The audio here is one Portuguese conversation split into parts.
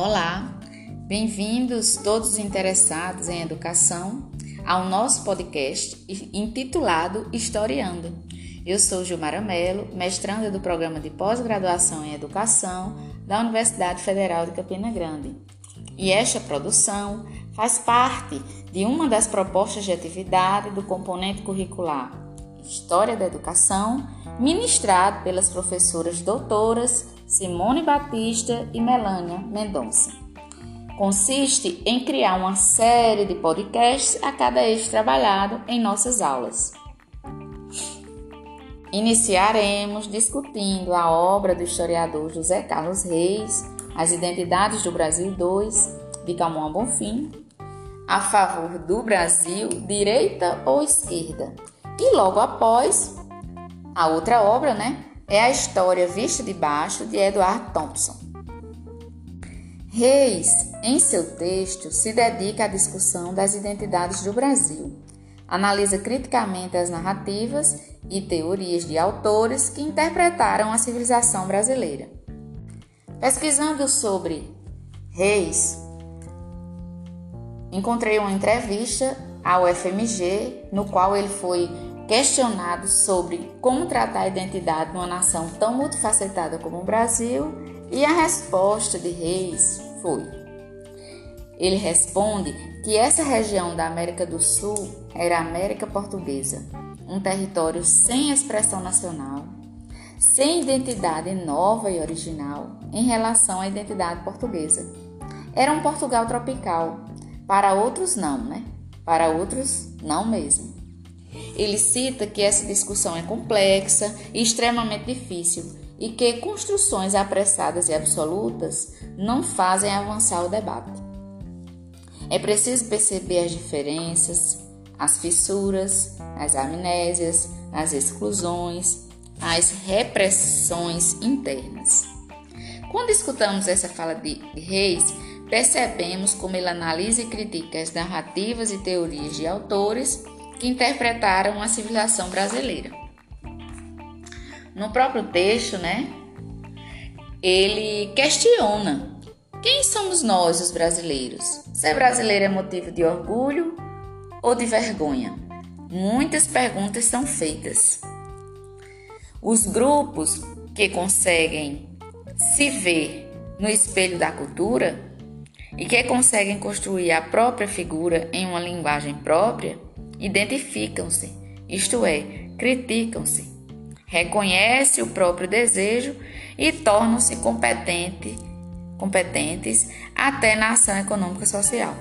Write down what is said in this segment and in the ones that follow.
Olá, bem-vindos todos interessados em educação ao nosso podcast intitulado Historiando. Eu sou Gilmara Mello, mestranda do programa de pós-graduação em educação da Universidade Federal de Campina Grande. E esta produção faz parte de uma das propostas de atividade do componente curricular História da Educação, ministrado pelas professoras doutoras Simone Batista e Melânia Mendonça. Consiste em criar uma série de podcasts a cada eixo trabalhado em nossas aulas. Iniciaremos discutindo a obra do historiador José Carlos Reis, As Identidades do Brasil II, de Camões Bonfim, A Favor do Brasil, Direita ou Esquerda, e logo após, a outra obra, né, é a História Vista de Baixo, de Edward Thompson. Reis, em seu texto, se dedica à discussão das identidades do Brasil. Analisa criticamente as narrativas e teorias de autores que interpretaram a civilização brasileira. Pesquisando sobre Reis, encontrei uma entrevista ao FMG, no qual ele foi questionado sobre como tratar a identidade numa nação tão multifacetada como o Brasil, e a resposta de Reis foi: ele responde que essa região da América do Sul era a América Portuguesa, um território sem expressão nacional, sem identidade nova e original em relação à identidade portuguesa. Era um Portugal tropical, para outros não, né? Para outros não mesmo. Ele cita que essa discussão é complexa e extremamente difícil e que construções apressadas e absolutas não fazem avançar o debate. É preciso perceber as diferenças, as fissuras, as amnésias, as exclusões, as repressões internas. Quando escutamos essa fala de Reis, percebemos como ele analisa e critica as narrativas e teorias de autores que interpretaram a civilização brasileira. No próprio texto, né, ele questiona quem somos nós, os brasileiros? Ser brasileiro é motivo de orgulho ou de vergonha? Muitas perguntas são feitas. Os grupos que conseguem se ver no espelho da cultura e que conseguem construir a própria figura em uma linguagem própria identificam-se, isto é, criticam-se, reconhecem o próprio desejo e tornam-se competente, competentes até na ação econômica social.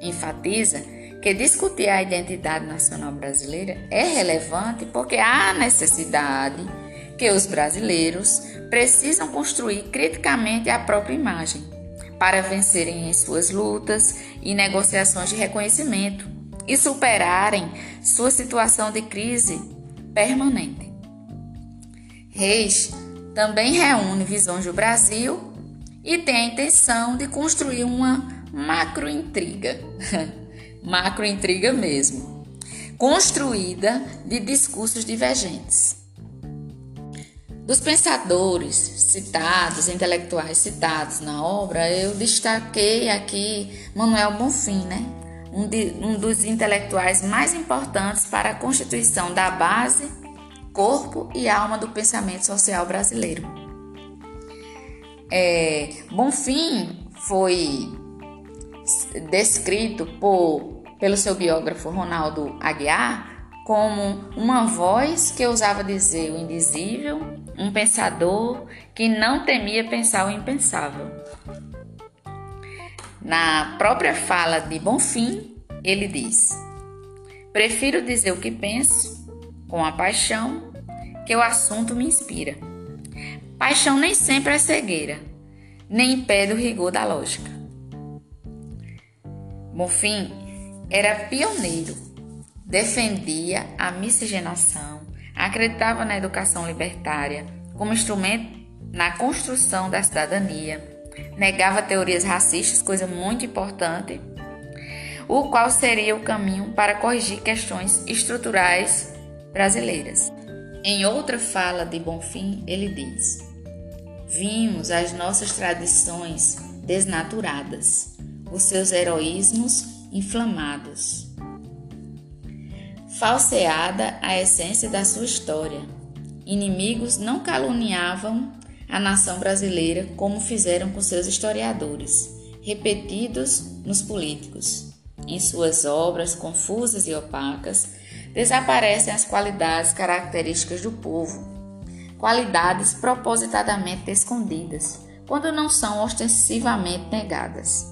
Enfatiza que discutir a identidade nacional brasileira é relevante porque há necessidade que os brasileiros precisam construir criticamente a própria imagem para vencerem em suas lutas e negociações de reconhecimento e superarem sua situação de crise permanente. Reis também reúne visões do Brasil e tem a intenção de construir uma macrointriga, macrointriga mesmo, construída de discursos divergentes. Dos pensadores citados, intelectuais citados na obra, eu destaquei aqui Manuel Bonfim, né? Um, de, um dos intelectuais mais importantes para a constituição da base, corpo e alma do pensamento social brasileiro. É, Bonfim foi descrito por, pelo seu biógrafo Ronaldo Aguiar como uma voz que ousava dizer o indizível, um pensador que não temia pensar o impensável. Na própria fala de Bonfim, ele diz: Prefiro dizer o que penso com a paixão que o assunto me inspira. Paixão nem sempre é cegueira, nem impede o rigor da lógica. Bonfim era pioneiro, defendia a miscigenação, acreditava na educação libertária como instrumento na construção da cidadania negava teorias racistas, coisa muito importante, o qual seria o caminho para corrigir questões estruturais brasileiras. Em outra fala de Bonfim, ele diz: vimos as nossas tradições desnaturadas, os seus heroísmos inflamados. Falseada a essência da sua história, inimigos não caluniavam a nação brasileira como fizeram com seus historiadores, repetidos nos políticos. Em suas obras confusas e opacas, desaparecem as qualidades características do povo, qualidades propositadamente escondidas, quando não são ostensivamente negadas.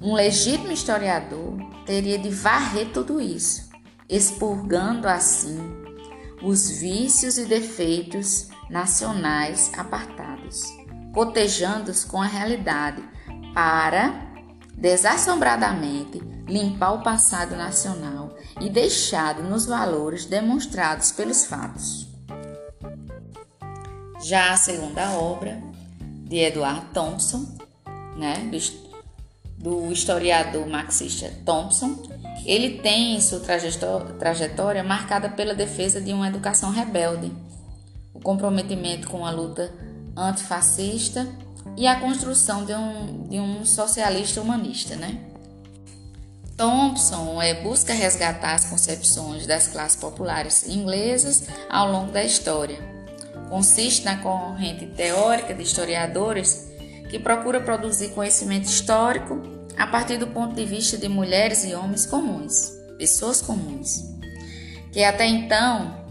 Um legítimo historiador teria de varrer tudo isso, expurgando assim os vícios e defeitos nacionais apartados, cotejando-os com a realidade, para, desassombradamente, limpar o passado nacional e deixado nos valores demonstrados pelos fatos. Já a segunda obra, de Edward Thompson, né, do historiador marxista Thompson, ele tem sua trajetória marcada pela defesa de uma educação rebelde, o comprometimento com a luta antifascista e a construção de um, de um socialista humanista, né? Thompson é, busca resgatar as concepções das classes populares inglesas ao longo da história. Consiste na corrente teórica de historiadores que procura produzir conhecimento histórico a partir do ponto de vista de mulheres e homens comuns, pessoas comuns, que até então,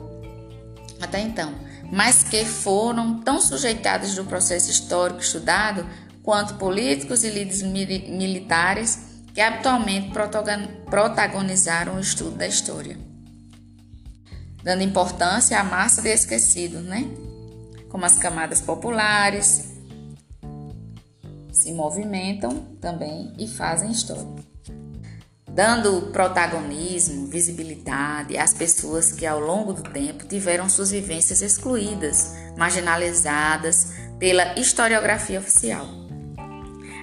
até então, mas que foram tão sujeitados do processo histórico estudado quanto políticos e líderes militares que habitualmente protagonizaram o estudo da história, dando importância à massa de esquecidos, né? Como as camadas populares se movimentam também e fazem história. Dando protagonismo, visibilidade às pessoas que ao longo do tempo tiveram suas vivências excluídas, marginalizadas pela historiografia oficial.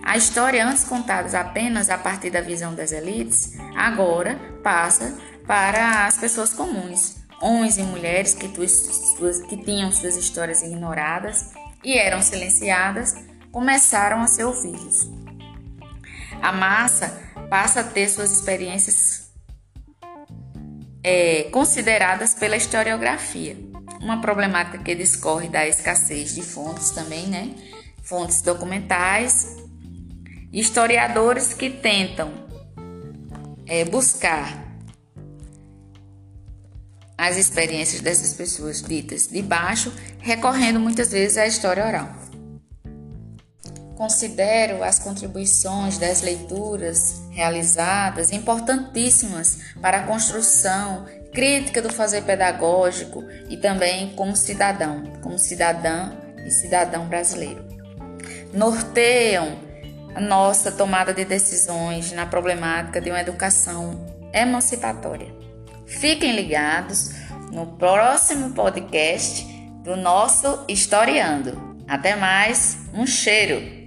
A história, antes contada apenas a partir da visão das elites, agora passa para as pessoas comuns, homens e mulheres que, que tinham suas histórias ignoradas e eram silenciadas, começaram a ser ouvidos. A massa passa a ter suas experiências é, consideradas pela historiografia, uma problemática que discorre da escassez de fontes também, né? Fontes documentais historiadores que tentam é, buscar as experiências dessas pessoas ditas de baixo, recorrendo muitas vezes à história oral. Considero as contribuições das leituras realizadas importantíssimas para a construção crítica do fazer pedagógico e também como cidadão, como cidadã e cidadão brasileiro. Norteiam a nossa tomada de decisões na problemática de uma educação emancipatória. Fiquem ligados no próximo podcast do nosso Historiando. Até mais, um cheiro!